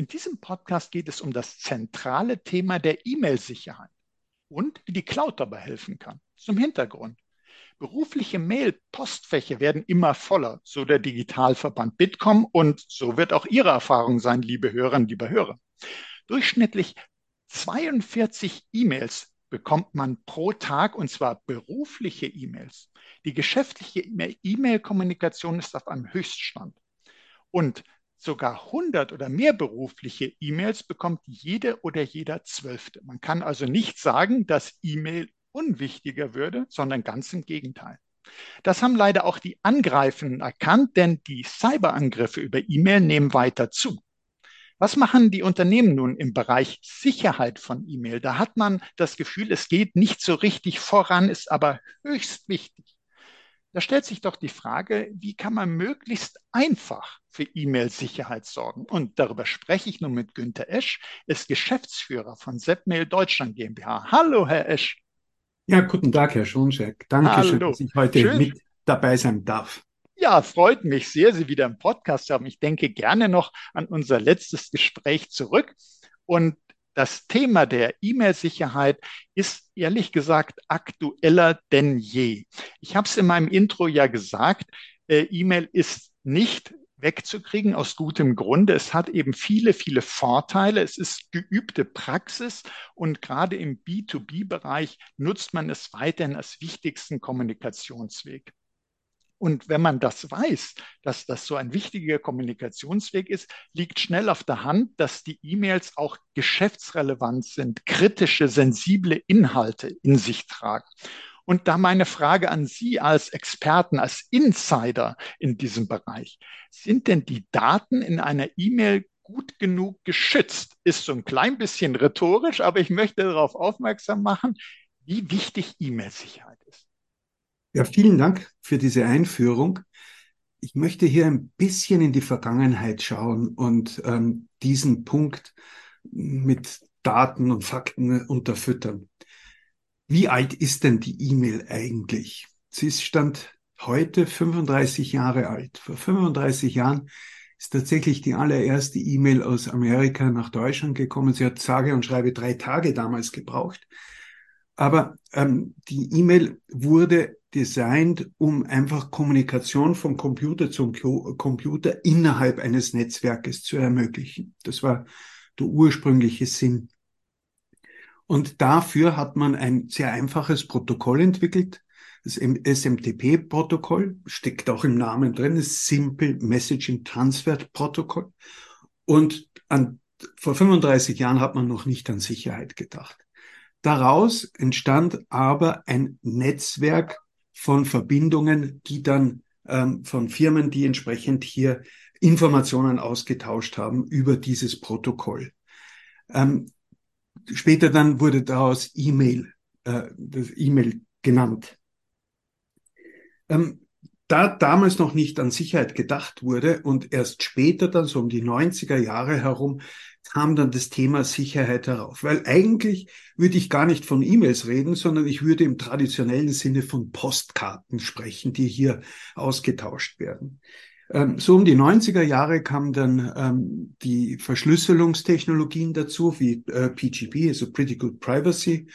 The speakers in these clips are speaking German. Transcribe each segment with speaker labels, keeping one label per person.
Speaker 1: In diesem Podcast geht es um das zentrale Thema der E-Mail-Sicherheit und wie die Cloud dabei helfen kann. Zum Hintergrund. Berufliche Mail-Postfächer werden immer voller, so der Digitalverband Bitkom und so wird auch Ihre Erfahrung sein, liebe Hörerinnen, liebe Hörer. Durchschnittlich 42 E-Mails bekommt man pro Tag und zwar berufliche E-Mails. Die geschäftliche E-Mail-Kommunikation ist auf einem Höchststand. Und sogar 100 oder mehr berufliche E-Mails bekommt jede oder jeder Zwölfte. Man kann also nicht sagen, dass E-Mail unwichtiger würde, sondern ganz im Gegenteil. Das haben leider auch die Angreifenden erkannt, denn die Cyberangriffe über E-Mail nehmen weiter zu. Was machen die Unternehmen nun im Bereich Sicherheit von E-Mail? Da hat man das Gefühl, es geht nicht so richtig voran, ist aber höchst wichtig. Da stellt sich doch die Frage, wie kann man möglichst einfach für E-Mail-Sicherheit sorgen? Und darüber spreche ich nun mit Günter Esch, ist Geschäftsführer von Zepmail Deutschland GmbH. Hallo, Herr Esch.
Speaker 2: Ja, guten Tag, Herr Schoncheck. Danke schön, dass ich heute schön. mit dabei sein darf.
Speaker 1: Ja, freut mich sehr, Sie wieder im Podcast haben. Ich denke gerne noch an unser letztes Gespräch zurück. Und das Thema der E-Mail-Sicherheit ist ehrlich gesagt aktueller denn je. Ich habe es in meinem Intro ja gesagt, äh, E-Mail ist nicht wegzukriegen aus gutem Grunde. Es hat eben viele, viele Vorteile. Es ist geübte Praxis und gerade im B2B-Bereich nutzt man es weiterhin als wichtigsten Kommunikationsweg. Und wenn man das weiß, dass das so ein wichtiger Kommunikationsweg ist, liegt schnell auf der Hand, dass die E-Mails auch geschäftsrelevant sind, kritische, sensible Inhalte in sich tragen. Und da meine Frage an Sie als Experten, als Insider in diesem Bereich, sind denn die Daten in einer E-Mail gut genug geschützt? Ist so ein klein bisschen rhetorisch, aber ich möchte darauf aufmerksam machen, wie wichtig E-Mail-Sicherheit.
Speaker 2: Ja, vielen Dank für diese Einführung. Ich möchte hier ein bisschen in die Vergangenheit schauen und ähm, diesen Punkt mit Daten und Fakten unterfüttern. Wie alt ist denn die E-Mail eigentlich? Sie ist Stand heute 35 Jahre alt. Vor 35 Jahren ist tatsächlich die allererste E-Mail aus Amerika nach Deutschland gekommen. Sie hat sage und schreibe drei Tage damals gebraucht. Aber ähm, die E-Mail wurde designt, um einfach Kommunikation von Computer zum Computer innerhalb eines Netzwerkes zu ermöglichen. Das war der ursprüngliche Sinn. Und dafür hat man ein sehr einfaches Protokoll entwickelt. Das SMTP-Protokoll steckt auch im Namen drin, das Simple Messaging Transfer Protokoll. Und an, vor 35 Jahren hat man noch nicht an Sicherheit gedacht. Daraus entstand aber ein Netzwerk von Verbindungen, die dann ähm, von Firmen, die entsprechend hier Informationen ausgetauscht haben über dieses Protokoll. Ähm, später dann wurde daraus E-Mail, äh, das E-Mail genannt. Ähm, da damals noch nicht an Sicherheit gedacht wurde und erst später dann so um die 90er Jahre herum kam dann das Thema Sicherheit herauf. Weil eigentlich würde ich gar nicht von E-Mails reden, sondern ich würde im traditionellen Sinne von Postkarten sprechen, die hier ausgetauscht werden. Ähm, so um die 90er Jahre kamen dann ähm, die Verschlüsselungstechnologien dazu, wie äh, PGP, also Pretty Good Privacy.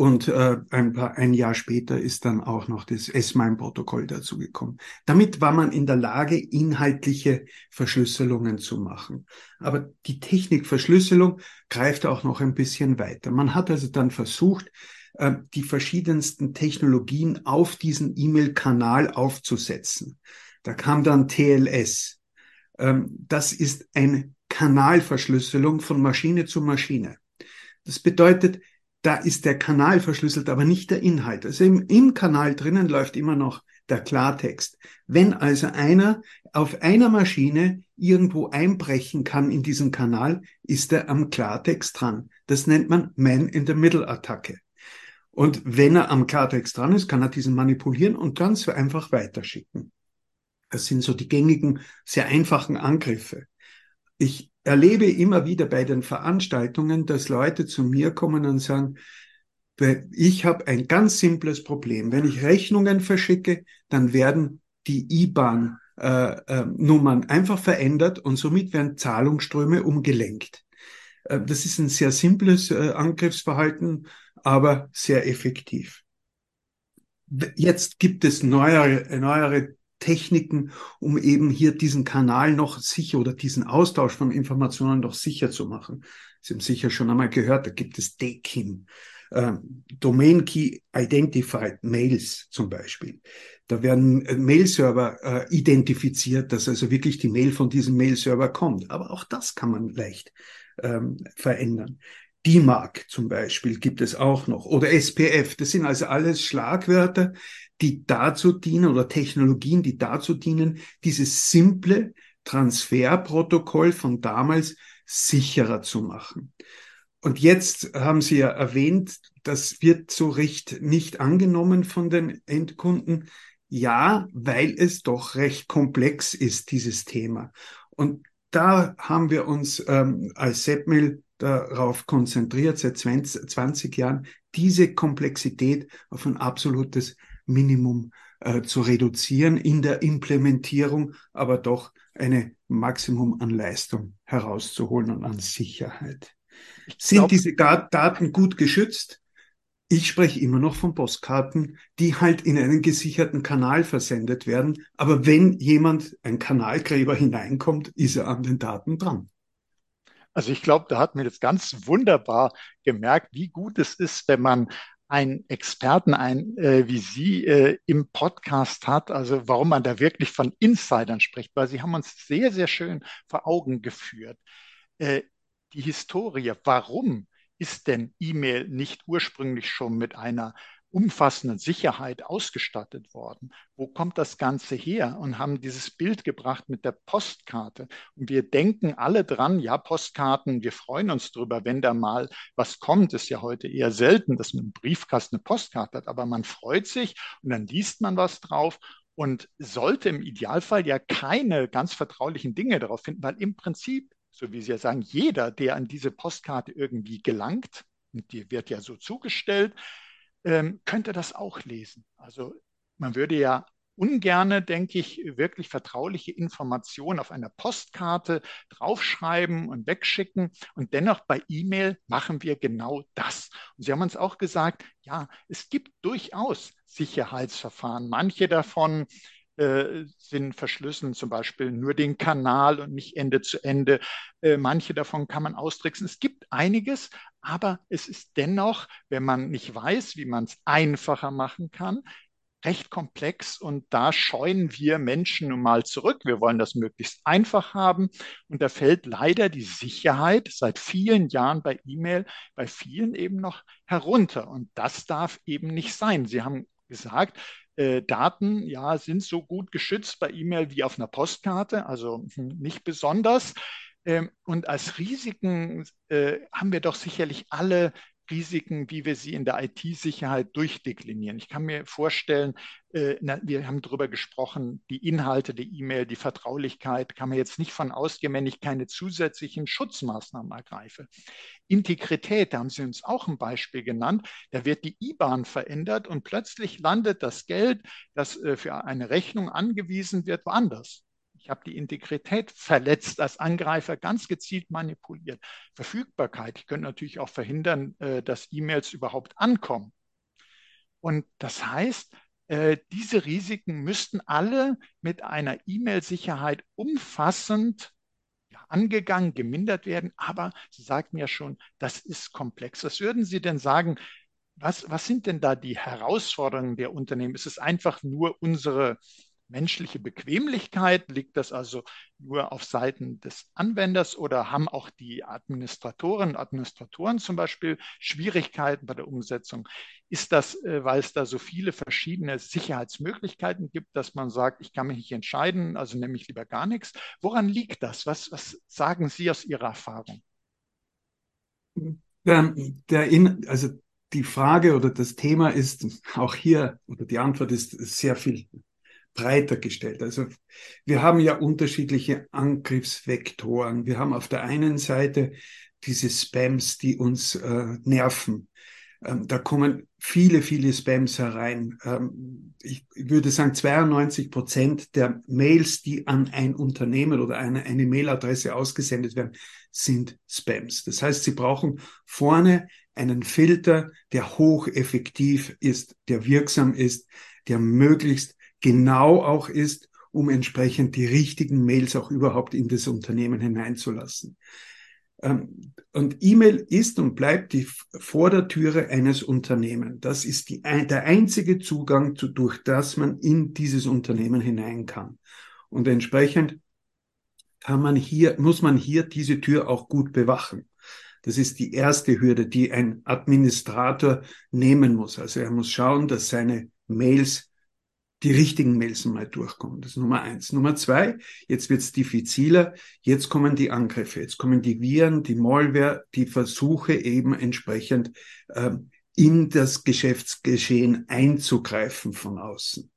Speaker 2: Und äh, ein, paar, ein Jahr später ist dann auch noch das S-MIME-Protokoll dazugekommen. Damit war man in der Lage, inhaltliche Verschlüsselungen zu machen. Aber die Technik Verschlüsselung greift auch noch ein bisschen weiter. Man hat also dann versucht, äh, die verschiedensten Technologien auf diesen E-Mail-Kanal aufzusetzen. Da kam dann TLS. Ähm, das ist eine Kanalverschlüsselung von Maschine zu Maschine. Das bedeutet, da ist der Kanal verschlüsselt, aber nicht der Inhalt. Also im, im Kanal drinnen läuft immer noch der Klartext. Wenn also einer auf einer Maschine irgendwo einbrechen kann in diesen Kanal, ist er am Klartext dran. Das nennt man Man-in-the-Middle-Attacke. Und wenn er am Klartext dran ist, kann er diesen manipulieren und ganz einfach weiterschicken. Das sind so die gängigen, sehr einfachen Angriffe. Ich erlebe immer wieder bei den Veranstaltungen, dass Leute zu mir kommen und sagen, ich habe ein ganz simples Problem. Wenn ich Rechnungen verschicke, dann werden die IBAN-Nummern äh, äh, einfach verändert und somit werden Zahlungsströme umgelenkt. Äh, das ist ein sehr simples Angriffsverhalten, aber sehr effektiv. Jetzt gibt es neuere, neuere Techniken, um eben hier diesen Kanal noch sicher oder diesen Austausch von Informationen noch sicher zu machen. Sie haben sicher schon einmal gehört, da gibt es DKIM, äh, Domain Key Identified Mails zum Beispiel. Da werden äh, Mail-Server äh, identifiziert, dass also wirklich die Mail von diesem Mail-Server kommt. Aber auch das kann man leicht ähm, verändern. DMARC zum Beispiel gibt es auch noch oder SPF. Das sind also alles Schlagwörter, die dazu dienen oder Technologien, die dazu dienen, dieses simple Transferprotokoll von damals sicherer zu machen. Und jetzt haben Sie ja erwähnt, das wird so recht nicht angenommen von den Endkunden. Ja, weil es doch recht komplex ist, dieses Thema. Und da haben wir uns ähm, als Sepmil darauf konzentriert, seit 20, 20 Jahren, diese Komplexität auf ein absolutes Minimum äh, zu reduzieren in der Implementierung, aber doch eine Maximum an Leistung herauszuholen und an Sicherheit. Sind diese Daten gut geschützt? Ich spreche immer noch von Postkarten, die halt in einen gesicherten Kanal versendet werden. Aber wenn jemand, ein Kanalgräber hineinkommt, ist er an den Daten dran.
Speaker 1: Also ich glaube, da hat man jetzt ganz wunderbar gemerkt, wie gut es ist, wenn man einen Experten ein, äh, wie Sie äh, im Podcast hat, also warum man da wirklich von Insidern spricht, weil Sie haben uns sehr, sehr schön vor Augen geführt. Äh, die Historie, warum ist denn E-Mail nicht ursprünglich schon mit einer umfassenden Sicherheit ausgestattet worden? Wo kommt das Ganze her? Und haben dieses Bild gebracht mit der Postkarte. Und wir denken alle dran, ja, Postkarten, wir freuen uns drüber, wenn da mal was kommt. Ist ja heute eher selten, dass man im Briefkasten eine Postkarte hat, aber man freut sich und dann liest man was drauf und sollte im Idealfall ja keine ganz vertraulichen Dinge darauf finden, weil im Prinzip so wie Sie ja sagen, jeder, der an diese Postkarte irgendwie gelangt, und die wird ja so zugestellt, ähm, könnte das auch lesen. Also man würde ja ungerne, denke ich, wirklich vertrauliche Informationen auf einer Postkarte draufschreiben und wegschicken. Und dennoch bei E-Mail machen wir genau das. Und Sie haben uns auch gesagt, ja, es gibt durchaus Sicherheitsverfahren. Manche davon äh, sind verschlüsseln, zum Beispiel nur den Kanal und nicht Ende zu Ende. Äh, manche davon kann man austricksen. Es gibt einiges, aber es ist dennoch, wenn man nicht weiß, wie man es einfacher machen kann, recht komplex und da scheuen wir Menschen nun mal zurück. Wir wollen das möglichst einfach haben und da fällt leider die Sicherheit seit vielen Jahren bei E-Mail bei vielen eben noch herunter und das darf eben nicht sein. Sie haben gesagt, äh, Daten ja, sind so gut geschützt bei E-Mail wie auf einer Postkarte, also hm, nicht besonders. Ähm, und als Risiken äh, haben wir doch sicherlich alle Risiken, wie wir sie in der IT-Sicherheit durchdeklinieren. Ich kann mir vorstellen, äh, wir haben darüber gesprochen, die Inhalte der E-Mail, die Vertraulichkeit, kann man jetzt nicht von ausgehen, wenn ich keine zusätzlichen Schutzmaßnahmen ergreife. Integrität, da haben Sie uns auch ein Beispiel genannt, da wird die IBAN verändert und plötzlich landet das Geld, das äh, für eine Rechnung angewiesen wird, woanders. Ich habe die Integrität verletzt als Angreifer, ganz gezielt manipuliert. Verfügbarkeit. Ich könnte natürlich auch verhindern, äh, dass E-Mails überhaupt ankommen. Und das heißt, äh, diese Risiken müssten alle mit einer E-Mail-Sicherheit umfassend angegangen, gemindert werden. Aber Sie sagten ja schon, das ist komplex. Was würden Sie denn sagen? Was, was sind denn da die Herausforderungen der Unternehmen? Ist es einfach nur unsere menschliche Bequemlichkeit? Liegt das also nur auf Seiten des Anwenders oder haben auch die Administratorinnen und Administratoren zum Beispiel Schwierigkeiten bei der Umsetzung? Ist das, äh, weil es da so viele verschiedene Sicherheitsmöglichkeiten gibt, dass man sagt, ich kann mich nicht entscheiden, also nehme ich lieber gar nichts? Woran liegt das? Was, was sagen Sie aus Ihrer Erfahrung?
Speaker 2: Der, der in, also die Frage oder das Thema ist auch hier, oder die Antwort ist sehr viel breiter gestellt. Also wir haben ja unterschiedliche Angriffsvektoren. Wir haben auf der einen Seite diese Spams, die uns äh, nerven. Ähm, da kommen viele, viele Spams herein. Ähm, ich würde sagen, 92 Prozent der Mails, die an ein Unternehmen oder eine, eine Mailadresse ausgesendet werden, sind Spams. Das heißt, Sie brauchen vorne einen Filter, der hocheffektiv ist, der wirksam ist, der möglichst genau auch ist, um entsprechend die richtigen Mails auch überhaupt in das Unternehmen hineinzulassen. Ähm, und E-Mail ist und bleibt die Vordertüre eines Unternehmens. Das ist die, der einzige Zugang, zu, durch das man in dieses Unternehmen hinein kann. Und entsprechend kann man hier, muss man hier diese Tür auch gut bewachen. Das ist die erste Hürde, die ein Administrator nehmen muss. Also er muss schauen, dass seine Mails die richtigen Mails mal durchkommen. Das ist Nummer eins. Nummer zwei, jetzt wird es diffiziler. Jetzt kommen die Angriffe, jetzt kommen die Viren, die Malware, die Versuche eben entsprechend ähm, in das Geschäftsgeschehen einzugreifen von außen.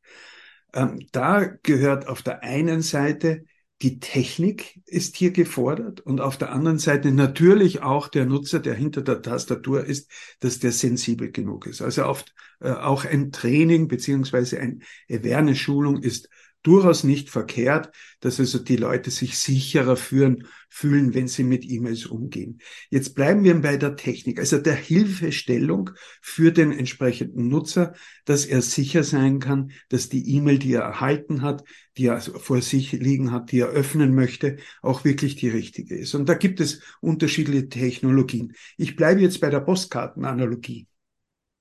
Speaker 2: Ähm, da gehört auf der einen Seite die Technik ist hier gefordert und auf der anderen Seite natürlich auch der Nutzer, der hinter der Tastatur ist, dass der sensibel genug ist. Also oft äh, auch ein Training beziehungsweise eine Awareness-Schulung ist durchaus nicht verkehrt, dass also die Leute sich sicherer führen, fühlen, wenn sie mit E-Mails umgehen. Jetzt bleiben wir bei der Technik, also der Hilfestellung für den entsprechenden Nutzer, dass er sicher sein kann, dass die E-Mail, die er erhalten hat, die er vor sich liegen hat, die er öffnen möchte, auch wirklich die richtige ist. Und da gibt es unterschiedliche Technologien. Ich bleibe jetzt bei der Postkartenanalogie.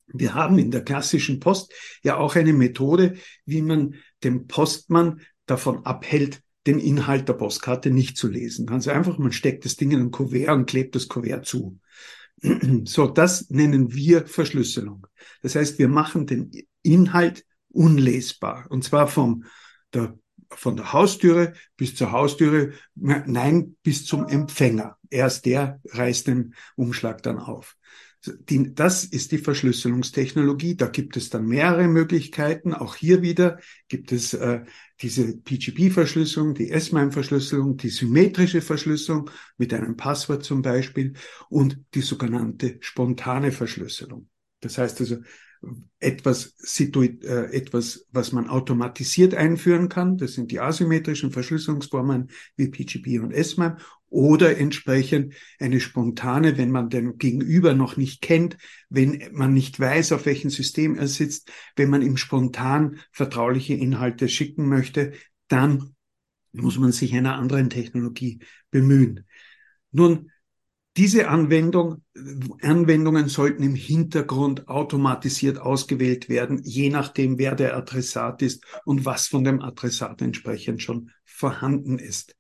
Speaker 2: Wir haben in der klassischen Post ja auch eine Methode, wie man dem Postmann davon abhält, den Inhalt der Postkarte nicht zu lesen. Ganz einfach, man steckt das Ding in ein Kuvert und klebt das Kuvert zu. So, das nennen wir Verschlüsselung. Das heißt, wir machen den Inhalt unlesbar. Und zwar vom, der, von der Haustüre bis zur Haustüre, nein, bis zum Empfänger. Erst der reißt den Umschlag dann auf. Die, das ist die Verschlüsselungstechnologie. Da gibt es dann mehrere Möglichkeiten. Auch hier wieder gibt es äh, diese PGP-Verschlüsselung, die S-MIME-Verschlüsselung, die symmetrische Verschlüsselung mit einem Passwort zum Beispiel und die sogenannte spontane Verschlüsselung. Das heißt also, etwas, äh, etwas, was man automatisiert einführen kann. Das sind die asymmetrischen Verschlüsselungsformen wie PGP und SMIME oder entsprechend eine spontane, wenn man den Gegenüber noch nicht kennt, wenn man nicht weiß, auf welchem System er sitzt, wenn man ihm spontan vertrauliche Inhalte schicken möchte, dann muss man sich einer anderen Technologie bemühen. Nun, diese Anwendung, Anwendungen sollten im Hintergrund automatisiert ausgewählt werden, je nachdem, wer der Adressat ist und was von dem Adressat entsprechend schon vorhanden ist.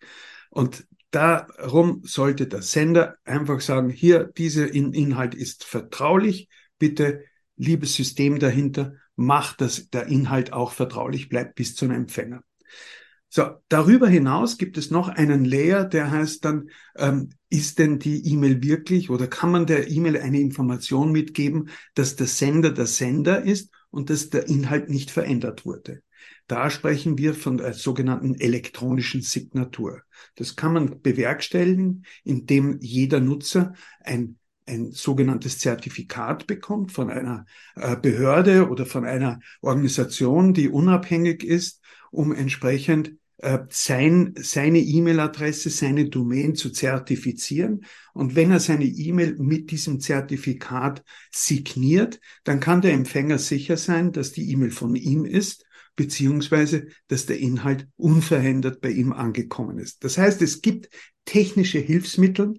Speaker 2: Und darum sollte der Sender einfach sagen, hier, dieser Inhalt ist vertraulich, bitte, liebes System dahinter, macht, dass der Inhalt auch vertraulich bleibt bis zum Empfänger. So, darüber hinaus gibt es noch einen Layer, der heißt dann, ähm, ist denn die E-Mail wirklich oder kann man der E-Mail eine Information mitgeben, dass der Sender der Sender ist und dass der Inhalt nicht verändert wurde. Da sprechen wir von der sogenannten elektronischen Signatur. Das kann man bewerkstelligen, indem jeder Nutzer ein ein sogenanntes Zertifikat bekommt von einer äh, Behörde oder von einer Organisation, die unabhängig ist, um entsprechend äh, sein, seine E-Mail-Adresse, seine Domain zu zertifizieren. Und wenn er seine E-Mail mit diesem Zertifikat signiert, dann kann der Empfänger sicher sein, dass die E-Mail von ihm ist beziehungsweise dass der Inhalt unverändert bei ihm angekommen ist. Das heißt, es gibt technische Hilfsmittel,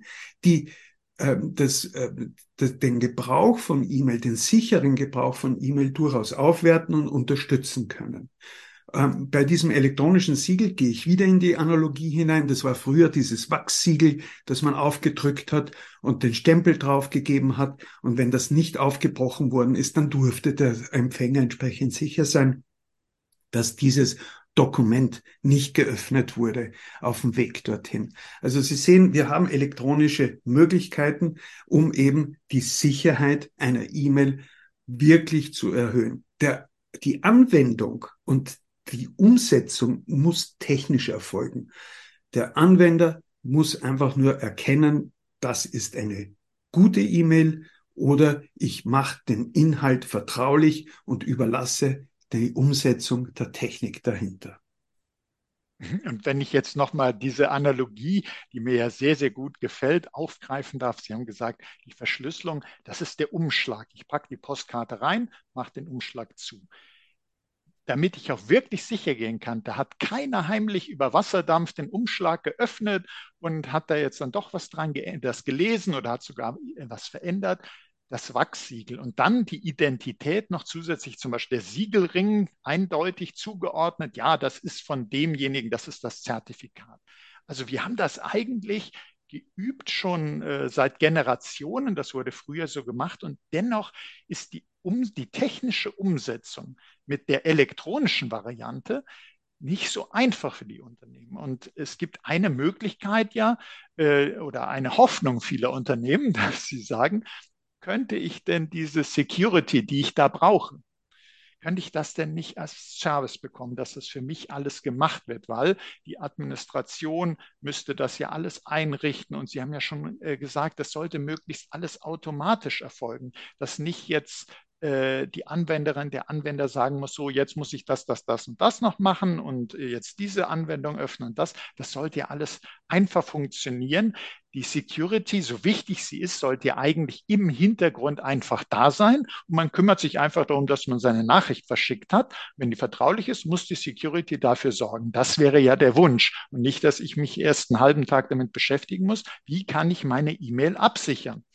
Speaker 2: die äh, das, äh, das, den Gebrauch von E-Mail, den sicheren Gebrauch von E-Mail durchaus aufwerten und unterstützen können. ähm, bei diesem elektronischen Siegel gehe ich wieder in die Analogie hinein. Das war früher dieses Wachssiegel, das man aufgedrückt hat und den Stempel draufgegeben hat. Und wenn das nicht aufgebrochen worden ist, dann durfte der Empfänger entsprechend sicher sein, dass dieses Dokument nicht geöffnet wurde auf dem Weg dorthin. Also Sie sehen, wir haben elektronische Möglichkeiten, um eben die Sicherheit einer E-Mail wirklich zu erhöhen. Der, die Anwendung und die Umsetzung muss technisch erfolgen. Der Anwender muss einfach nur erkennen, das ist eine gute E-Mail oder ich mache den Inhalt vertraulich und überlasse die Umsetzung der Technik dahinter.
Speaker 1: Mhm. Und wenn ich jetzt nochmal diese Analogie, die mir ja sehr, sehr gut gefällt, aufgreifen darf. Sie haben gesagt, die Verschlüsselung, das ist der Umschlag. Ich packe die Postkarte rein, mache den Umschlag zu damit ich auch wirklich sicher gehen kann, da hat keiner heimlich über Wasserdampf den Umschlag geöffnet und hat da jetzt dann doch was dran das gelesen oder hat sogar was verändert. Das Wachssiegel und dann die Identität noch zusätzlich, zum Beispiel der Siegelring eindeutig zugeordnet. Ja, das ist von demjenigen, das ist das Zertifikat. Also wir haben das eigentlich geübt schon äh, seit Generationen. Das wurde früher so gemacht und dennoch ist die, um, die technische Umsetzung mit der elektronischen Variante nicht so einfach für die Unternehmen. Und es gibt eine Möglichkeit ja äh, oder eine Hoffnung vieler Unternehmen, dass sie sagen, könnte ich denn diese Security, die ich da brauche, könnte ich das denn nicht als Service bekommen, dass das für mich alles gemacht wird, weil die Administration müsste das ja alles einrichten. Und Sie haben ja schon äh, gesagt, das sollte möglichst alles automatisch erfolgen, dass nicht jetzt äh, die Anwenderin, der Anwender sagen muss, so jetzt muss ich das, das, das und das noch machen und jetzt diese Anwendung öffnen und das. Das sollte ja alles einfach funktionieren. Die Security, so wichtig sie ist, sollte ja eigentlich im Hintergrund einfach da sein. Und man kümmert sich einfach darum, dass man seine Nachricht verschickt hat. Wenn die vertraulich ist, muss die Security dafür sorgen. Das wäre ja der Wunsch. Und nicht, dass ich mich erst einen halben Tag damit beschäftigen muss. Wie kann ich meine E-Mail absichern?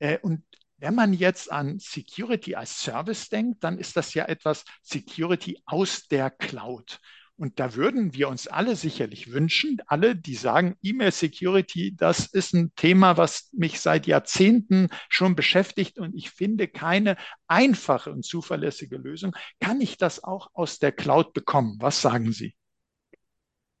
Speaker 1: Äh, und wenn man jetzt an Security als Service denkt, dann ist das ja etwas Security aus der Cloud. Und da würden wir uns alle sicherlich wünschen, alle, die sagen, E-Mail Security, das ist ein Thema, was mich seit Jahrzehnten schon beschäftigt und ich finde keine einfache und zuverlässige Lösung. Kann ich das auch aus der Cloud bekommen? Was sagen Sie?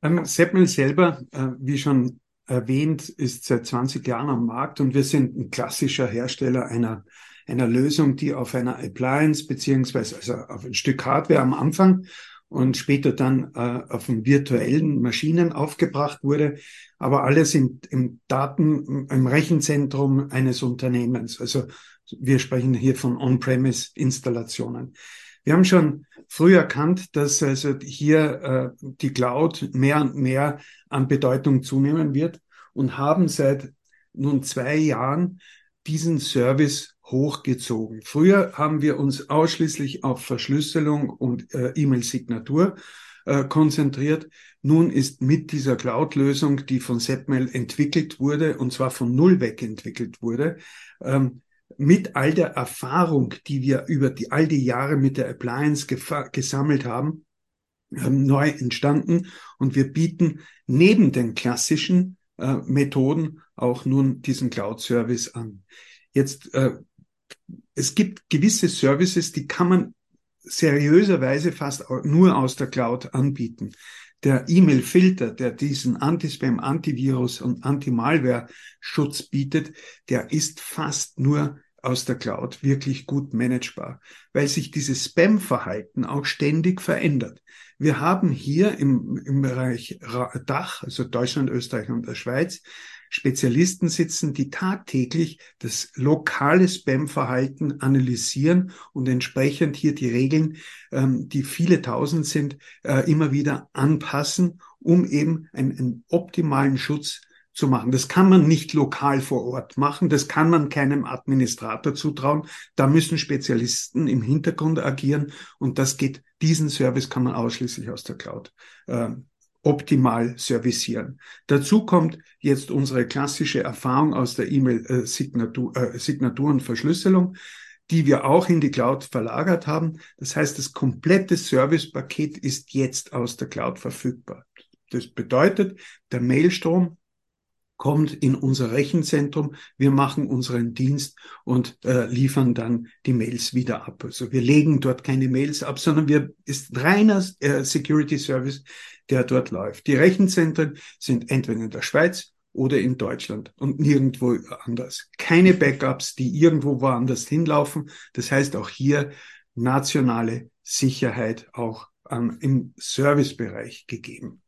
Speaker 2: Ähm, Seppel selber, äh, wie schon erwähnt, ist seit 20 Jahren am Markt und wir sind ein klassischer Hersteller einer, einer Lösung, die auf einer Appliance beziehungsweise also auf ein Stück Hardware am Anfang und später dann äh, auf virtuellen Maschinen aufgebracht wurde, aber alles im, im Daten, im Rechenzentrum eines Unternehmens. Also wir sprechen hier von On-Premise-Installationen. Wir haben schon früh erkannt, dass also hier äh, die Cloud mehr und mehr an Bedeutung zunehmen wird und haben seit nun zwei Jahren diesen Service hochgezogen. Früher haben wir uns ausschließlich auf Verschlüsselung und äh, E-Mail-Signatur äh, konzentriert. Nun ist mit dieser Cloud-Lösung, die von Setmail entwickelt wurde, und zwar von Null weg entwickelt wurde, ähm, mit all der Erfahrung, die wir über die, all die Jahre mit der Appliance gesammelt haben, ähm, neu entstanden. Und wir bieten neben den klassischen äh, Methoden auch nun diesen Cloud-Service an. Jetzt, äh, es gibt gewisse Services, die kann man seriöserweise fast nur aus der Cloud anbieten. Der E-Mail-Filter, der diesen Anti-Spam, Antivirus und Anti-Malware-Schutz bietet, der ist fast nur aus der Cloud wirklich gut managebar, weil sich dieses Spam-Verhalten auch ständig verändert. Wir haben hier im, im Bereich Dach, also Deutschland, Österreich und der Schweiz, Spezialisten sitzen, die tagtäglich das lokale Spam-Verhalten analysieren und entsprechend hier die Regeln, ähm, die viele tausend sind, äh, immer wieder anpassen, um eben einen, einen optimalen Schutz zu machen. Das kann man nicht lokal vor Ort machen. Das kann man keinem Administrator zutrauen. Da müssen Spezialisten im Hintergrund agieren und das geht, diesen Service kann man ausschließlich aus der Cloud äh, optimal servicieren. Dazu kommt jetzt unsere klassische Erfahrung aus der E-Mail-Signatur äh, Verschlüsselung. die wir auch in die Cloud verlagert haben. Das heißt, das komplette Servicepaket ist jetzt aus der Cloud verfügbar. Das bedeutet, der Mailstrom kommt in unser Rechenzentrum, wir machen unseren Dienst und äh, liefern dann die Mails wieder ab. Also wir legen dort keine Mails ab, sondern wir ist reiner äh, Security Service, der dort läuft. Die Rechenzentren sind entweder in der Schweiz oder in Deutschland und nirgendwo anders. Keine Backups, die irgendwo woanders hinlaufen. Das heißt auch hier nationale Sicherheit auch ähm, im Servicebereich gegeben.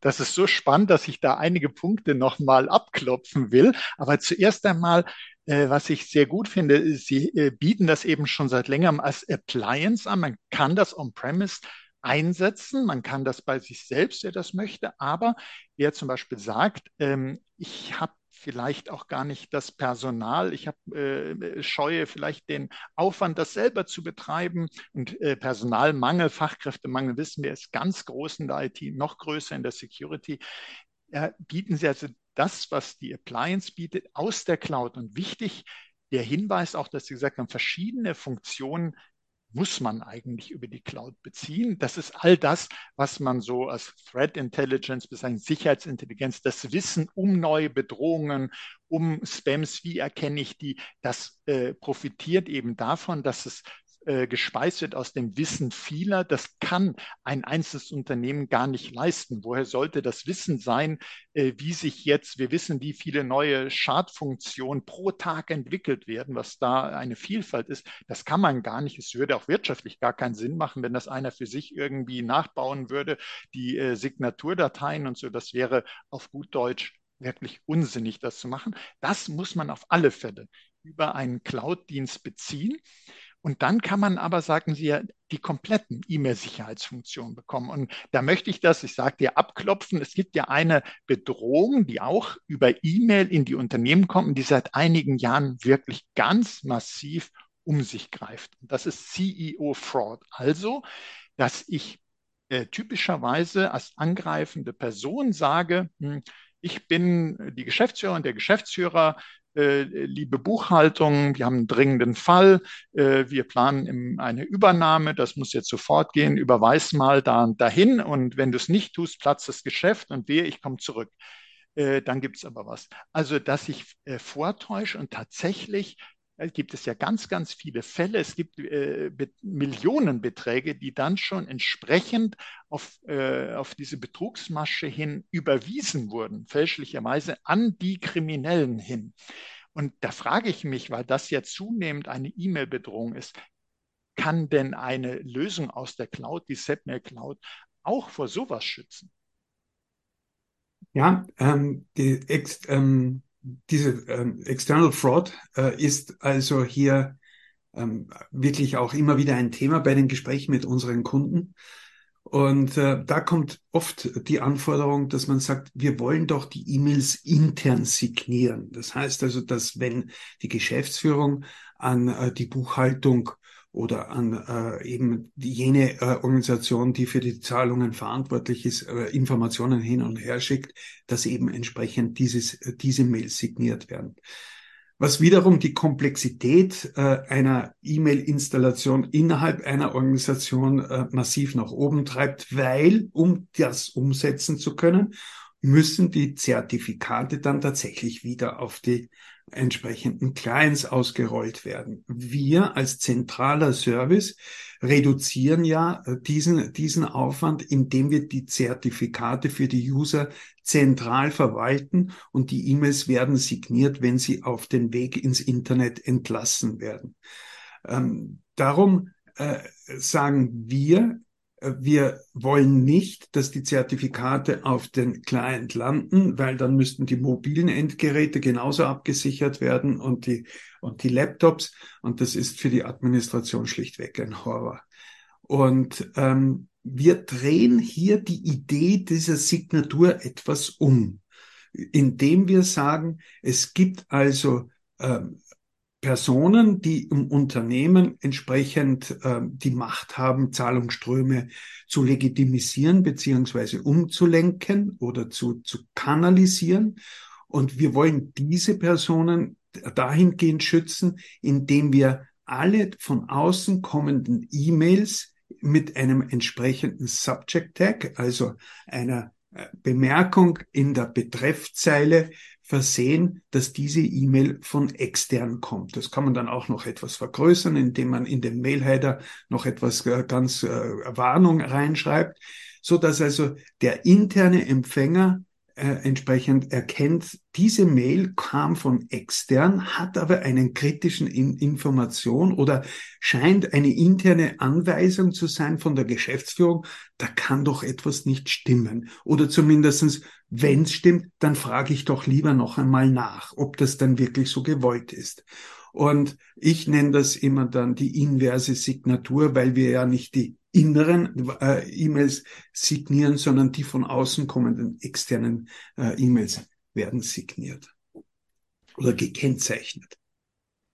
Speaker 1: Das ist so spannend, dass ich da einige Punkte nochmal abklopfen will. Aber zuerst einmal, äh, was ich sehr gut finde, Sie äh, bieten das eben schon seit längerem als Appliance an. Man kann das on-premise einsetzen. Man kann das bei sich selbst, wer das möchte. Aber wer zum Beispiel sagt, ähm, ich habe vielleicht auch gar nicht das Personal. Ich habe äh, scheue vielleicht den Aufwand, das selber zu betreiben. Und äh, Personalmangel, Fachkräftemangel, wissen wir, ist ganz groß in der IT, noch größer in der Security. Äh, bieten Sie also das, was die Appliance bietet, aus der Cloud. Und wichtig, der Hinweis auch, dass Sie gesagt haben, verschiedene Funktionen muss man eigentlich über die Cloud beziehen. Das ist all das, was man so als Threat Intelligence bezeichnet, Sicherheitsintelligenz, das Wissen um neue Bedrohungen, um Spams, wie erkenne ich die, das äh, profitiert eben davon, dass es äh, gespeist wird aus dem Wissen vieler, das kann ein einzelnes Unternehmen gar nicht leisten. Woher sollte das Wissen sein, äh, wie sich jetzt, wir wissen, wie viele neue Schadfunktionen pro Tag entwickelt werden, was da eine Vielfalt ist. Das kann man gar nicht. Es würde auch wirtschaftlich gar keinen Sinn machen, wenn das einer für sich irgendwie nachbauen würde, die äh, Signaturdateien und so. Das wäre auf gut Deutsch wirklich unsinnig, das zu machen. Das muss man auf alle Fälle über einen Cloud-Dienst beziehen. Und dann kann man aber, sagen Sie ja, die kompletten E-Mail-Sicherheitsfunktionen bekommen. Und da möchte ich das, ich sage dir, abklopfen. Es gibt ja eine Bedrohung, die auch über E-Mail in die Unternehmen kommt und die seit einigen Jahren wirklich ganz massiv um sich greift. Und das ist CEO-Fraud. Also, dass ich äh, typischerweise als angreifende Person sage, hm, ich bin die Geschäftsführerin, der Geschäftsführer liebe Buchhaltung, wir haben einen dringenden Fall, äh, wir planen eine Übernahme, das muss jetzt sofort gehen, überweis mal da dahin und wenn du es nicht tust, platzt das Geschäft und wehe, ich komme zurück. Äh, dann gibt es aber was. Also, dass ich äh, vortäusche und tatsächlich äh, gibt es ja ganz, ganz viele Fälle. Es gibt äh, Millionenbeträge, die dann schon entsprechend auf, äh, auf diese Betrugsmasche hin überwiesen wurden, fälschlicherweise an die Kriminellen hin. Und da frage ich mich, weil das ja zunehmend eine E-Mail-Bedrohung ist, kann denn eine Lösung aus der Cloud, die Setmail Cloud, auch vor sowas schützen?
Speaker 2: Ja, ähm, die, ähm, diese ähm, External Fraud äh, ist also hier ähm, wirklich auch immer wieder ein Thema bei den Gesprächen mit unseren Kunden. Und äh, da kommt oft die Anforderung, dass man sagt, wir wollen doch die E-Mails intern signieren. Das heißt also, dass wenn die Geschäftsführung an äh, die Buchhaltung oder an äh, eben jene äh, Organisation, die für die Zahlungen verantwortlich ist, äh, Informationen hin und her schickt, dass eben entsprechend dieses, äh, diese Mails signiert werden. Was wiederum die Komplexität äh, einer E-Mail-Installation innerhalb einer Organisation äh, massiv nach oben treibt, weil, um das umsetzen zu können, müssen die Zertifikate dann tatsächlich wieder auf die entsprechenden Clients ausgerollt werden. Wir als zentraler Service reduzieren ja äh, diesen, diesen Aufwand, indem wir die Zertifikate für die User zentral verwalten und die E-Mails werden signiert, wenn sie auf den Weg ins Internet entlassen werden. Ähm, darum äh, sagen wir, wir wollen nicht, dass die Zertifikate auf den Client landen, weil dann müssten die mobilen Endgeräte genauso abgesichert werden und die, und die Laptops. Und das ist für die Administration schlichtweg ein Horror. Und ähm, wir drehen hier die Idee dieser Signatur etwas um, indem wir sagen, es gibt also ähm, Personen, die im Unternehmen entsprechend äh, die Macht haben, Zahlungsströme zu legitimisieren beziehungsweise umzulenken oder zu, zu kanalisieren. Und wir wollen diese Personen dahingehend schützen, indem wir alle von außen kommenden E-Mails mit einem entsprechenden Subject Tag, also einer äh, Bemerkung in der Betreffzeile versehen, dass diese E-Mail von extern kommt. Das kann man dann auch noch etwas vergrößern, indem man in den Mailheader noch etwas äh, ganz äh, Warnung reinschreibt, so dass also der interne Empfänger äh, entsprechend erkennt, diese Mail kam von extern, hat aber einen kritischen in Information oder scheint eine interne Anweisung zu sein von der Geschäftsführung, da kann doch etwas nicht stimmen. Oder zumindestens, wenn es stimmt, dann frage ich doch lieber noch einmal nach, ob das dann wirklich so gewollt ist. Und ich nenne das immer dann die inverse Signatur, weil wir ja nicht die inneren äh, E-Mails signieren, sondern die von außen kommenden externen äh, E-Mails werden signiert oder gekennzeichnet.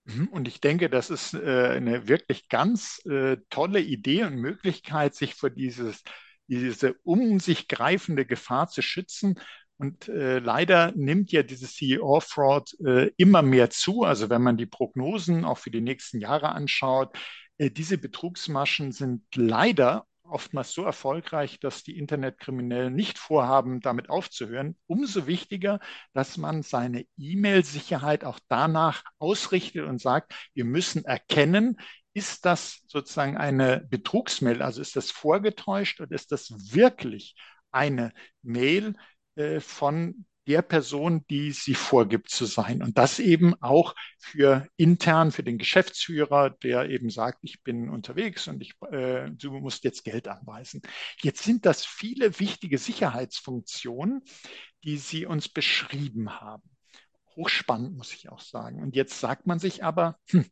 Speaker 1: Mhm, und ich denke, das ist äh, eine wirklich ganz äh, tolle Idee und Möglichkeit, sich vor dieses, diese um sich greifende Gefahr zu schützen. Und äh, leider nimmt ja dieses CEO-Fraud äh, immer mehr zu. Also wenn man die Prognosen auch für die nächsten Jahre anschaut, diese Betrugsmaschen sind leider oftmals so erfolgreich, dass die Internetkriminellen nicht vorhaben, damit aufzuhören. Umso wichtiger, dass man seine E-Mail-Sicherheit auch danach ausrichtet und sagt, wir müssen erkennen, ist das sozusagen eine Betrugsmail, also ist das vorgetäuscht oder ist das wirklich eine Mail äh, von der Person, die sie vorgibt zu sein. Und das eben auch für intern, für den Geschäftsführer, der eben sagt, ich bin unterwegs und ich, äh, du musst jetzt Geld anweisen. Jetzt sind das viele wichtige Sicherheitsfunktionen, die Sie uns beschrieben haben. Hochspannend, muss ich auch sagen. Und jetzt sagt man sich aber, hm,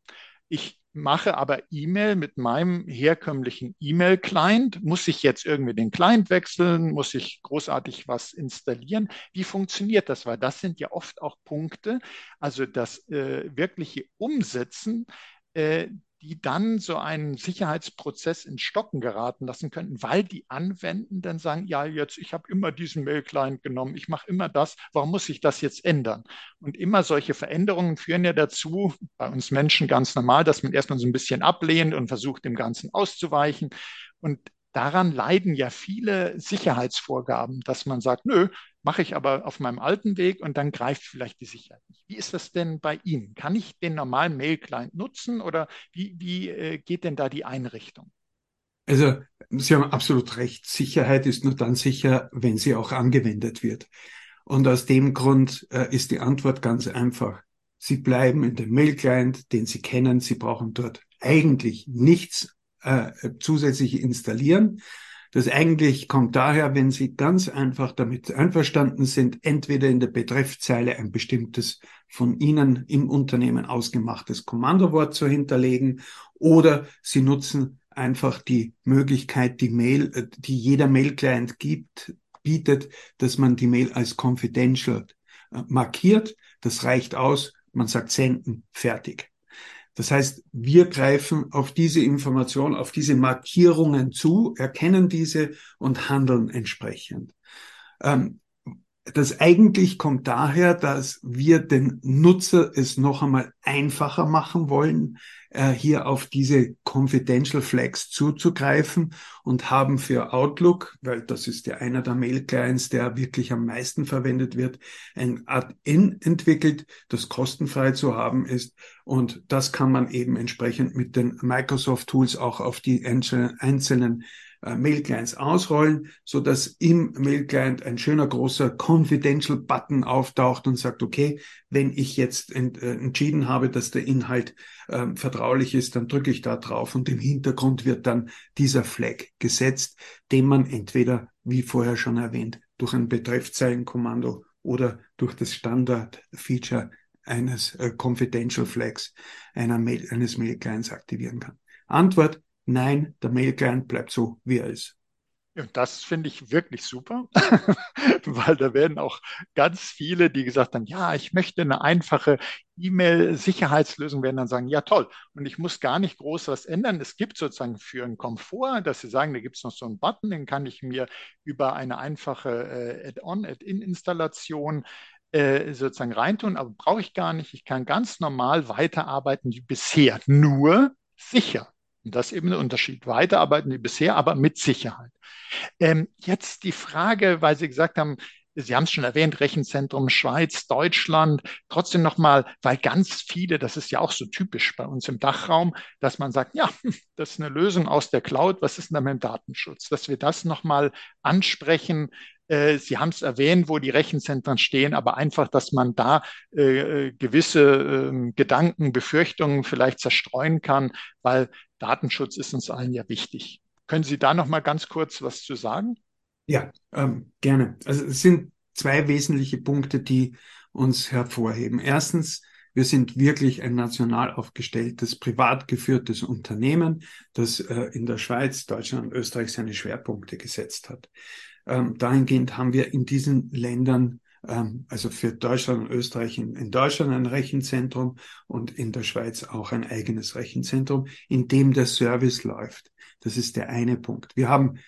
Speaker 1: ich mache aber E-Mail mit meinem herkömmlichen E-Mail-Client. Muss ich jetzt irgendwie den Client wechseln? Muss ich großartig was installieren? Wie funktioniert das? Weil das sind ja oft auch Punkte, also das äh, wirkliche Umsetzen äh, die dann so einen Sicherheitsprozess in Stocken geraten lassen könnten, weil die Anwendenden sagen, ja, jetzt, ich habe immer diesen Mail-Client genommen, ich mache immer das, warum muss ich das jetzt ändern? Und immer solche Veränderungen führen ja dazu, bei uns Menschen ganz normal, dass man erstmal so ein bisschen ablehnt und versucht, dem Ganzen auszuweichen. Und daran leiden ja viele Sicherheitsvorgaben, dass man sagt, nö, mache ich aber auf meinem alten Weg und dann greift vielleicht die Sicherheit nicht. Wie ist das denn bei Ihnen? Kann ich den normalen Mail-Client nutzen oder wie, wie äh, geht denn da die Einrichtung?
Speaker 2: Also Sie haben absolut recht. Sicherheit ist nur dann sicher, wenn sie auch angewendet wird. Und aus dem Grund äh, ist die Antwort ganz einfach. Sie bleiben in dem Mail-Client, den Sie kennen. Sie brauchen dort eigentlich nichts äh, zusätzlich installieren. Das eigentlich kommt daher, wenn Sie ganz einfach damit einverstanden sind, entweder in der Betreffzeile ein bestimmtes von Ihnen im Unternehmen ausgemachtes Kommandowort zu hinterlegen oder Sie nutzen einfach die Möglichkeit, die Mail, äh, die jeder Mail-Client gibt, bietet, dass man die Mail als confidential äh, markiert. Das reicht aus. Man sagt senden, fertig. Das heißt, wir greifen auf diese Information, auf diese Markierungen zu, erkennen diese und handeln entsprechend. Ähm, das eigentlich kommt daher, dass wir den Nutzer es noch einmal einfacher machen wollen, äh, hier auf diese Confidential Flags zuzugreifen und haben für Outlook, weil das ist ja einer der Mail-Clients, der wirklich am meisten verwendet wird, ein Add-in entwickelt, das kostenfrei zu haben ist. Und das kann man eben entsprechend mit den Microsoft Tools auch auf die einzelnen Mail-Clients ausrollen, so dass im Mail-Client ein schöner großer Confidential-Button auftaucht und sagt, okay, wenn ich jetzt ent, äh, entschieden habe, dass der Inhalt äh, vertraulich ist, dann drücke ich da drauf und im Hintergrund wird dann dieser Flag gesetzt, den man entweder, wie vorher schon erwähnt, durch ein Betreffzeilenkommando oder durch das Standard-Feature eines äh, Confidential Flags einer Mail, eines Mail-Clients aktivieren kann. Antwort, Nein, der Mail-Client bleibt so, wie er ist.
Speaker 1: Ja, das finde ich wirklich super, weil da werden auch ganz viele, die gesagt haben, ja, ich möchte eine einfache E-Mail-Sicherheitslösung, werden dann sagen, ja toll, und ich muss gar nicht groß was ändern. Es gibt sozusagen für einen Komfort, dass Sie sagen, da gibt es noch so einen Button, den kann ich mir über eine einfache äh, Add-on, Add-in-Installation äh, sozusagen reintun, aber brauche ich gar nicht. Ich kann ganz normal weiterarbeiten wie bisher, nur sicher. Das ist eben der Unterschied. Weiterarbeiten wie bisher, aber mit Sicherheit. Ähm, jetzt die Frage, weil Sie gesagt haben, Sie haben es schon erwähnt, Rechenzentrum Schweiz, Deutschland. Trotzdem nochmal, weil ganz viele, das ist ja auch so typisch bei uns im Dachraum, dass man sagt, ja, das ist eine Lösung aus der Cloud. Was ist denn da mit dem Datenschutz? Dass wir das nochmal ansprechen. Äh, Sie haben es erwähnt, wo die Rechenzentren stehen, aber einfach, dass man da äh, gewisse äh, Gedanken, Befürchtungen vielleicht zerstreuen kann, weil Datenschutz ist uns allen ja wichtig. Können Sie da noch mal ganz kurz was zu sagen?
Speaker 2: Ja, ähm, gerne. Also es sind zwei wesentliche Punkte, die uns hervorheben. Erstens, wir sind wirklich ein national aufgestelltes, privat geführtes Unternehmen, das äh, in der Schweiz, Deutschland und Österreich seine Schwerpunkte gesetzt hat. Ähm, dahingehend haben wir in diesen Ländern, ähm, also für Deutschland und Österreich in, in, Deutschland ein Rechenzentrum und in der Schweiz auch ein eigenes Rechenzentrum, in dem der Service läuft. Das ist der eine Punkt. Wir haben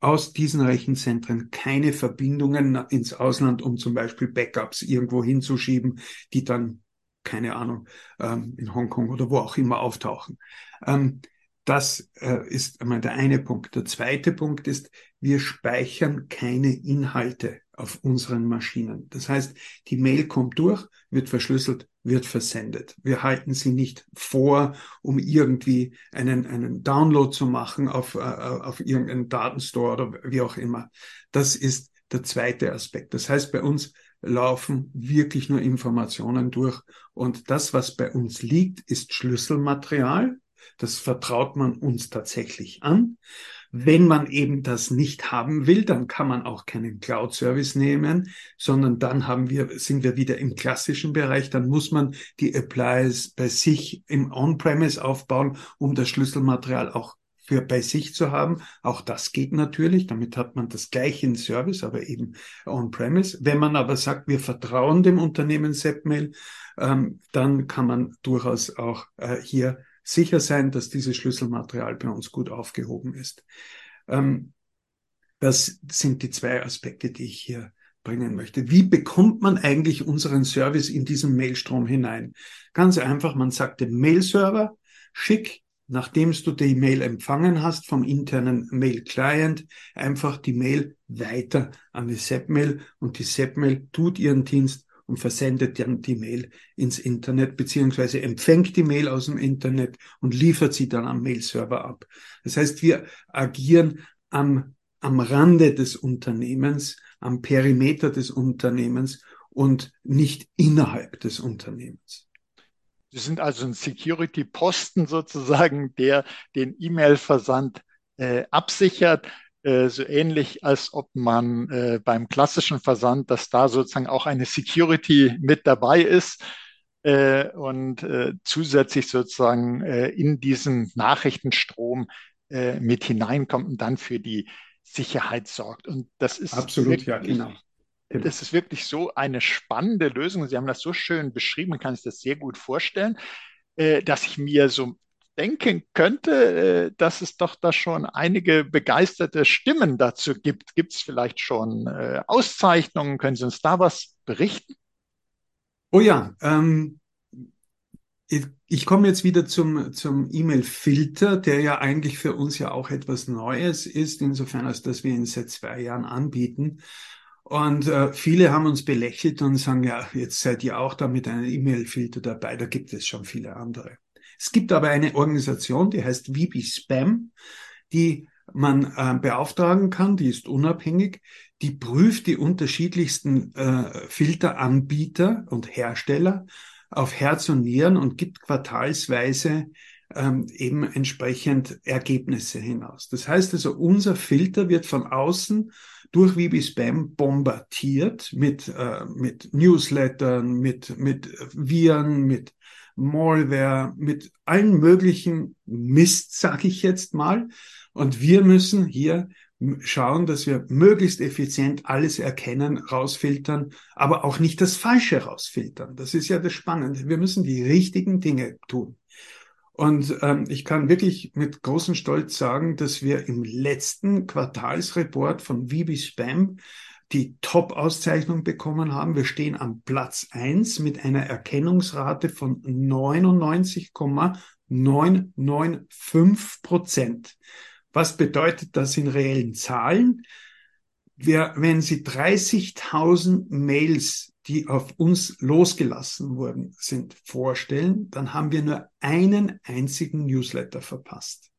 Speaker 2: aus diesen Rechenzentren keine Verbindungen ins Ausland, um zum Beispiel Backups irgendwo hinzuschieben, die dann, keine Ahnung, ähm, in Hongkong oder wo auch immer auftauchen. Das äh, ist einmal der eine Punkt. Der zweite Punkt ist, wir speichern keine Inhalte auf unseren Maschinen. Das heißt, die Mail kommt durch, wird verschlüsselt, wird versendet. Wir halten sie nicht vor, um irgendwie einen, einen Download zu machen auf, äh, auf irgendeinen Datenstore oder wie auch immer. Das ist der zweite Aspekt. Das heißt, bei uns laufen wirklich nur Informationen durch und das, was bei uns liegt, ist Schlüsselmaterial. Das vertraut man uns tatsächlich an. Wenn man eben das nicht haben will, dann kann man auch keinen Cloud-Service nehmen, sondern dann haben wir, sind wir wieder im klassischen Bereich. Dann muss man die Applies bei sich im On-Premise aufbauen, um das Schlüsselmaterial auch für bei sich zu haben. Auch das geht natürlich. Damit hat man das gleiche in Service, aber eben on-premise. Wenn man aber sagt, wir vertrauen dem Unternehmen SEPMail, ähm, dann kann man durchaus auch äh, hier sicher sein, dass dieses Schlüsselmaterial bei uns gut aufgehoben ist. Ähm, das sind die zwei Aspekte, die ich hier bringen möchte. Wie bekommt man eigentlich unseren Service in diesen Mailstrom hinein? Ganz einfach, man sagt dem Mail-Server, schick, nachdem du die Mail empfangen hast vom internen Mail-Client, einfach die Mail weiter an die SEP-Mail und die SEP-Mail tut ihren Dienst und versendet dann die Mail ins Internet, beziehungsweise empfängt die Mail aus dem Internet und liefert sie dann am Mail-Server ab. Das heißt, wir agieren am, am Rande des Unternehmens, am Perimeter des Unternehmens und nicht innerhalb des Unternehmens.
Speaker 1: Sie sind also ein Security-Posten sozusagen, der den E-Mail-Versand äh, absichert. Äh, so ähnlich, als ob man äh, beim klassischen Versand, dass da sozusagen auch eine Security mit dabei ist äh, und äh, zusätzlich sozusagen äh, in diesen Nachrichtenstrom äh, mit hineinkommt und dann für die Sicherheit sorgt. Und das ist
Speaker 2: absolut wirklich, ja genau.
Speaker 1: Das ist wirklich so eine spannende Lösung. Sie haben das so schön beschrieben, kann ich das sehr gut vorstellen, dass ich mir so denken könnte, äh, dass es doch da schon einige begeisterte Stimmen dazu gibt. Gibt es vielleicht schon äh, Auszeichnungen? Können Sie uns da was berichten?
Speaker 2: Oh ja, ähm, ich, ich komme jetzt wieder zum, zum E-Mail-Filter, der ja eigentlich für uns ja auch etwas Neues ist, insofern als dass wir ihn seit zwei Jahren anbieten. Und äh, viele haben uns belächelt und sagen, ja, jetzt seid ihr auch da mit einem E-Mail-Filter dabei, da gibt es schon viele andere. Es gibt aber eine Organisation, die heißt VB Spam, die man äh, beauftragen kann, die ist unabhängig, die prüft die unterschiedlichsten äh, Filteranbieter und Hersteller auf Herz und Nieren und gibt quartalsweise ähm, eben entsprechend Ergebnisse hinaus. Das heißt also, unser Filter wird von außen durch VB Spam bombardiert mit, äh, mit Newslettern, mit, mit Viren, mit Malware, mit allen möglichen Mist, sag ich jetzt mal. Und wir müssen hier schauen, dass wir möglichst effizient alles erkennen, rausfiltern, aber auch nicht das Falsche rausfiltern. Das ist ja das Spannende. Wir müssen die richtigen Dinge tun. Und ähm, ich kann wirklich mit großem Stolz sagen, dass wir im letzten Quartalsreport von VB Spam die Top-Auszeichnung bekommen haben. Wir stehen am Platz eins mit einer Erkennungsrate von 99,995 Prozent. Was bedeutet das in reellen Zahlen? Wir, wenn Sie 30.000 Mails, die auf uns losgelassen worden sind, vorstellen, dann haben wir nur einen einzigen Newsletter verpasst.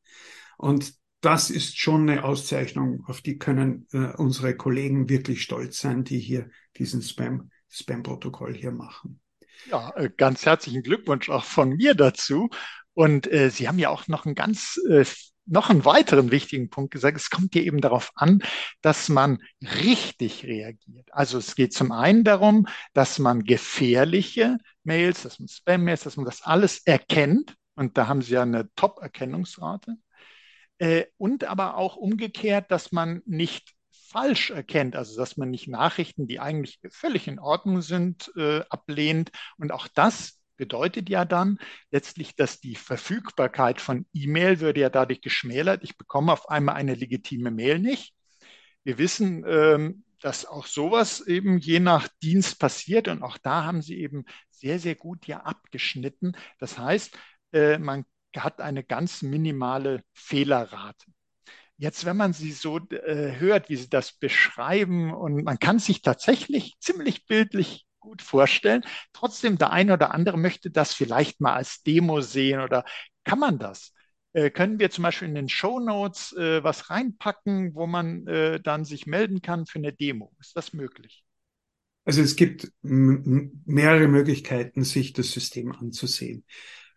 Speaker 2: Und das ist schon eine Auszeichnung, auf die können äh, unsere Kollegen wirklich stolz sein, die hier diesen Spam, Spam-Protokoll hier machen.
Speaker 1: Ja, äh, ganz herzlichen Glückwunsch auch von mir dazu. Und äh, Sie haben ja auch noch einen ganz äh, noch einen weiteren wichtigen Punkt gesagt. Es kommt hier eben darauf an, dass man richtig reagiert. Also es geht zum einen darum, dass man gefährliche Mails, dass man Spam-Mails, dass man das alles erkennt. Und da haben Sie ja eine Top-Erkennungsrate. Äh, und aber auch umgekehrt, dass man nicht falsch erkennt, also dass man nicht Nachrichten, die eigentlich völlig in Ordnung sind, äh, ablehnt. Und auch das bedeutet ja dann letztlich, dass die Verfügbarkeit von E-Mail würde ja dadurch geschmälert. Ich bekomme auf einmal eine legitime Mail nicht. Wir wissen, ähm, dass auch sowas eben je nach Dienst passiert und auch da haben sie eben sehr, sehr gut ja abgeschnitten. Das heißt, äh, man hat eine ganz minimale Fehlerrate. Jetzt, wenn man sie so äh, hört, wie sie das beschreiben, und man kann sich tatsächlich ziemlich bildlich gut vorstellen, trotzdem der eine oder andere möchte das vielleicht mal als Demo sehen oder kann man das? Äh, können wir zum Beispiel in den Show Notes äh, was reinpacken, wo man äh, dann sich melden kann für eine Demo? Ist das möglich?
Speaker 2: Also es gibt mehrere Möglichkeiten, sich das System anzusehen.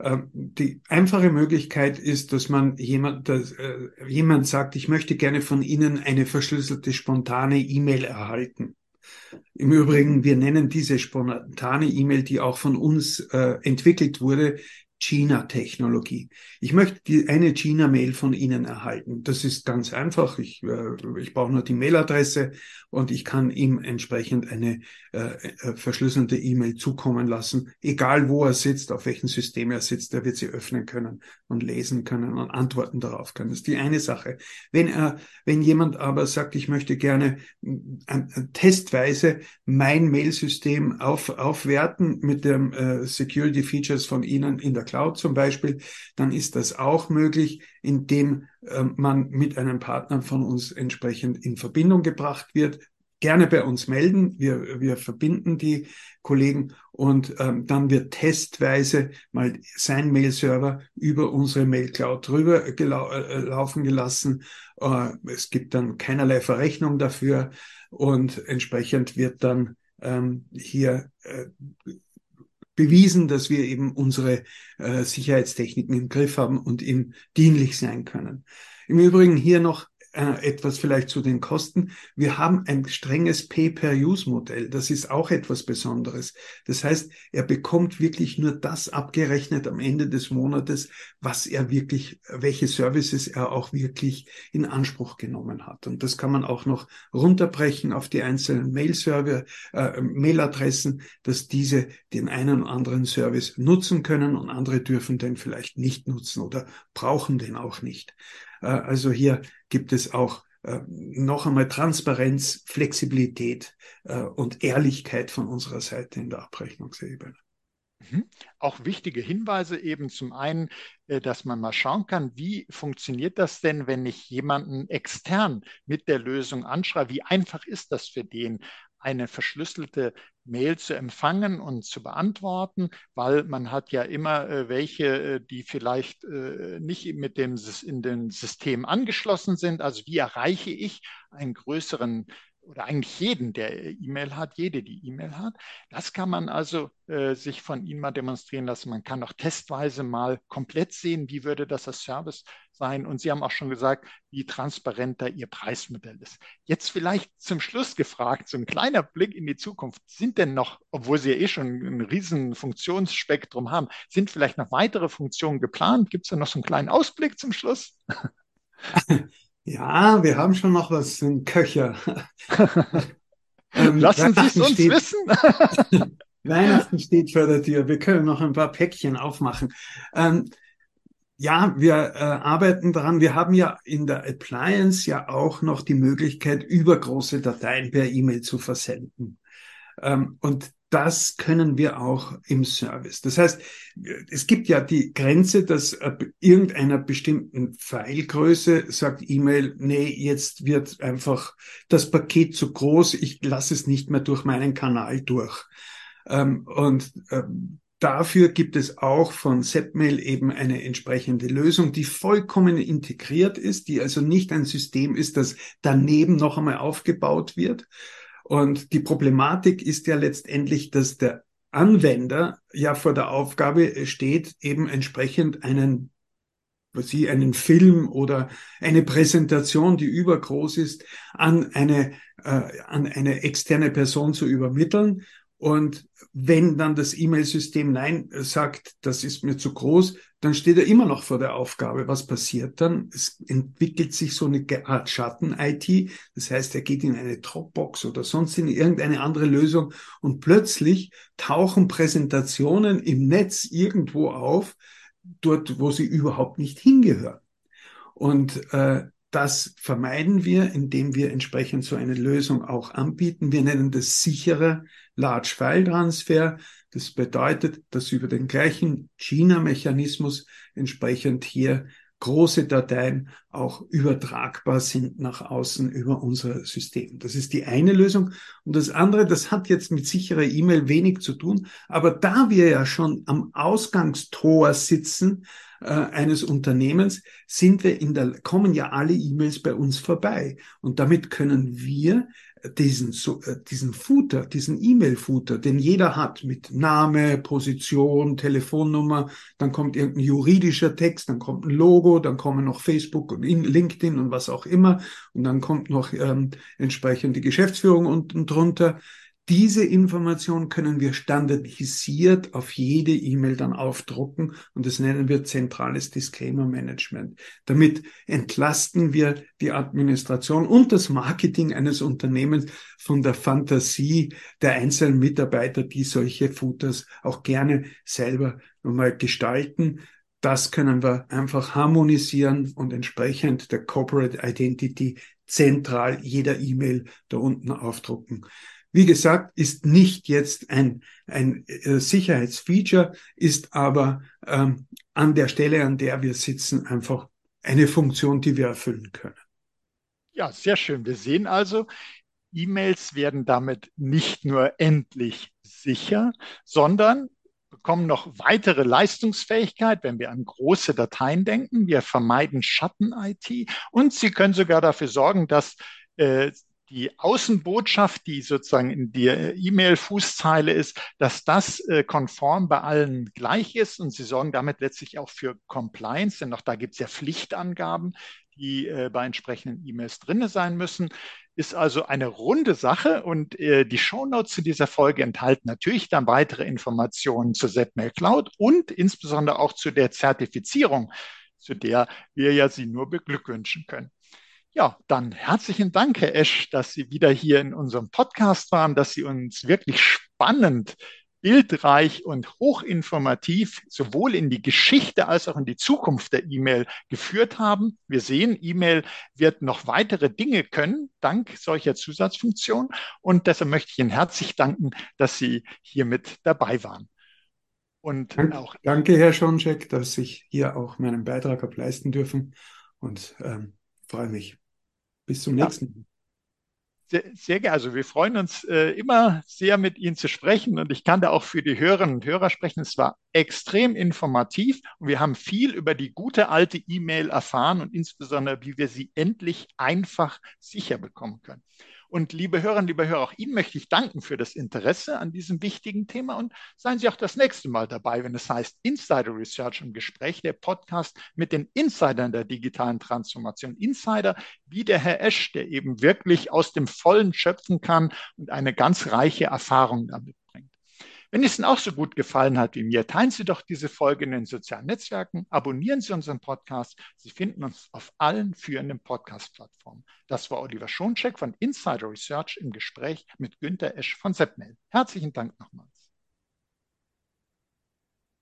Speaker 2: Ähm, die einfache Möglichkeit ist, dass man jemand, dass, äh, jemand sagt, ich möchte gerne von Ihnen eine verschlüsselte spontane E-Mail erhalten. Im Übrigen, wir nennen diese spontane E-Mail, die auch von uns äh, entwickelt wurde, China-Technologie. Ich möchte die, eine China-Mail von Ihnen erhalten. Das ist ganz einfach. Ich, äh, ich brauche nur die Mailadresse und ich kann ihm entsprechend eine äh, äh, verschlüsselte E-Mail zukommen lassen. Egal wo er sitzt, auf welchem System er sitzt, er wird sie öffnen können und lesen können und Antworten darauf können. Das ist die eine Sache. Wenn er, wenn jemand aber sagt, ich möchte gerne äh, testweise mein Mailsystem auf, aufwerten mit dem äh, Security Features von Ihnen in der Cloud zum Beispiel, dann ist das auch möglich, indem äh, man mit einem Partner von uns entsprechend in Verbindung gebracht wird. Gerne bei uns melden. Wir, wir verbinden die Kollegen und ähm, dann wird testweise mal sein Mail-Server über unsere Mail-Cloud drüber gelau äh, laufen gelassen. Äh, es gibt dann keinerlei Verrechnung dafür und entsprechend wird dann ähm, hier äh, bewiesen, dass wir eben unsere äh, Sicherheitstechniken im Griff haben und ihm dienlich sein können. Im Übrigen hier noch äh, etwas vielleicht zu den Kosten. Wir haben ein strenges Pay-per-Use-Modell. Das ist auch etwas Besonderes. Das heißt, er bekommt wirklich nur das abgerechnet am Ende des Monates, was er wirklich, welche Services er auch wirklich in Anspruch genommen hat. Und das kann man auch noch runterbrechen auf die einzelnen Mail-Server, äh, Mailadressen, dass diese den einen oder anderen Service nutzen können und andere dürfen den vielleicht nicht nutzen oder brauchen den auch nicht. Äh, also hier gibt es auch äh, noch einmal Transparenz, Flexibilität äh, und Ehrlichkeit von unserer Seite in der Abrechnungsebene.
Speaker 1: Mhm. Auch wichtige Hinweise eben zum einen, dass man mal schauen kann, wie funktioniert das denn, wenn ich jemanden extern mit der Lösung anschreibe? Wie einfach ist das für den? Eine verschlüsselte Mail zu empfangen und zu beantworten, weil man hat ja immer äh, welche, äh, die vielleicht äh, nicht mit dem in dem System angeschlossen sind. Also wie erreiche ich einen größeren oder eigentlich jeden, der E-Mail hat, jede, die E-Mail hat. Das kann man also äh, sich von Ihnen mal demonstrieren lassen. Man kann auch testweise mal komplett sehen, wie würde das als Service sein. Und Sie haben auch schon gesagt, wie transparent da Ihr Preismodell ist. Jetzt vielleicht zum Schluss gefragt, so ein kleiner Blick in die Zukunft. Sind denn noch, obwohl Sie ja eh schon ein riesen Funktionsspektrum haben, sind vielleicht noch weitere Funktionen geplant? Gibt es da noch so einen kleinen Ausblick zum Schluss?
Speaker 2: Ja, wir haben schon noch was in Köcher.
Speaker 1: ähm, Lassen Sie es uns steht, wissen.
Speaker 2: Weihnachten steht vor der Tür. Wir können noch ein paar Päckchen aufmachen. Ähm, ja, wir äh, arbeiten daran. Wir haben ja in der Appliance ja auch noch die Möglichkeit, über große Dateien per E-Mail zu versenden. Ähm, und das können wir auch im Service. Das heißt, es gibt ja die Grenze, dass irgendeiner bestimmten Filegröße sagt E-Mail, nee, jetzt wird einfach das Paket zu groß, ich lasse es nicht mehr durch meinen Kanal durch. Ähm, und ähm, dafür gibt es auch von Setmail eben eine entsprechende Lösung, die vollkommen integriert ist, die also nicht ein System ist, das daneben noch einmal aufgebaut wird, und die Problematik ist ja letztendlich, dass der Anwender ja vor der Aufgabe steht, eben entsprechend einen was sie einen Film oder eine Präsentation, die übergroß ist, an eine, äh, an eine externe Person zu übermitteln. Und wenn dann das E-Mail-System Nein sagt, das ist mir zu groß, dann steht er immer noch vor der Aufgabe. Was passiert dann? Es entwickelt sich so eine Art Schatten-IT. Das heißt, er geht in eine Dropbox oder sonst in irgendeine andere Lösung und plötzlich tauchen Präsentationen im Netz irgendwo auf, dort, wo sie überhaupt nicht hingehören. Und äh, das vermeiden wir, indem wir entsprechend so eine Lösung auch anbieten. Wir nennen das sichere Large File Transfer. Das bedeutet, dass über den gleichen China-Mechanismus entsprechend hier große Dateien auch übertragbar sind nach außen über unser System. Das ist die eine Lösung. Und das andere, das hat jetzt mit sicherer E-Mail wenig zu tun. Aber da wir ja schon am Ausgangstor sitzen, äh, eines Unternehmens sind wir in der, kommen ja alle E-Mails bei uns vorbei. Und damit können wir diesen, so, äh, diesen Footer, diesen E-Mail-Footer, den jeder hat mit Name, Position, Telefonnummer, dann kommt irgendein juridischer Text, dann kommt ein Logo, dann kommen noch Facebook und LinkedIn und was auch immer und dann kommt noch ähm, entsprechend die Geschäftsführung unten drunter. Diese Information können wir standardisiert auf jede E-Mail dann aufdrucken und das nennen wir zentrales Disclaimer Management. Damit entlasten wir die Administration und das Marketing eines Unternehmens von der Fantasie der einzelnen Mitarbeiter, die solche Footers auch gerne selber nochmal gestalten. Das können wir einfach harmonisieren und entsprechend der Corporate Identity zentral jeder E-Mail da unten aufdrucken. Wie gesagt, ist nicht jetzt ein, ein äh, Sicherheitsfeature, ist aber ähm, an der Stelle, an der wir sitzen, einfach eine Funktion, die wir erfüllen können.
Speaker 1: Ja, sehr schön. Wir sehen also, E-Mails werden damit nicht nur endlich sicher, sondern bekommen noch weitere Leistungsfähigkeit, wenn wir an große Dateien denken. Wir vermeiden Schatten-IT und sie können sogar dafür sorgen, dass äh, die Außenbotschaft, die sozusagen in der E-Mail-Fußzeile ist, dass das äh, konform bei allen gleich ist und sie sorgen damit letztlich auch für Compliance, denn auch da gibt es ja Pflichtangaben, die äh, bei entsprechenden E-Mails drin sein müssen. Ist also eine runde Sache und äh, die Shownotes zu dieser Folge enthalten natürlich dann weitere Informationen zur ZMail Cloud und insbesondere auch zu der Zertifizierung, zu der wir ja Sie nur beglückwünschen können. Ja, dann herzlichen Dank, Herr Esch, dass Sie wieder hier in unserem Podcast waren, dass Sie uns wirklich spannend, bildreich und hochinformativ sowohl in die Geschichte als auch in die Zukunft der E-Mail geführt haben. Wir sehen, E-Mail wird noch weitere Dinge können, dank solcher Zusatzfunktionen. Und deshalb möchte ich Ihnen herzlich danken, dass Sie hier mit dabei waren.
Speaker 2: Und danke, auch danke, Herr Schoncheck, dass ich hier auch meinen Beitrag habe leisten dürfen und ähm, freue mich. Bis zum ja. nächsten
Speaker 1: Sehr, sehr gerne. Also wir freuen uns äh, immer sehr mit Ihnen zu sprechen und ich kann da auch für die Hörerinnen und Hörer sprechen. Es war extrem informativ und wir haben viel über die gute alte E-Mail erfahren und insbesondere, wie wir sie endlich einfach sicher bekommen können. Und liebe Hörerinnen, liebe Hörer, auch Ihnen möchte ich danken für das Interesse an diesem wichtigen Thema und seien Sie auch das nächste Mal dabei, wenn es heißt Insider Research im Gespräch, der Podcast mit den Insidern der digitalen Transformation. Insider wie der Herr Esch, der eben wirklich aus dem Vollen schöpfen kann und eine ganz reiche Erfahrung damit wenn es Ihnen auch so gut gefallen hat wie mir, teilen Sie doch diese Folge in den sozialen Netzwerken, abonnieren Sie unseren Podcast. Sie finden uns auf allen führenden Podcast-Plattformen. Das war Oliver Schoncheck von Insider Research im Gespräch mit Günter Esch von Sepmail. Herzlichen Dank nochmal.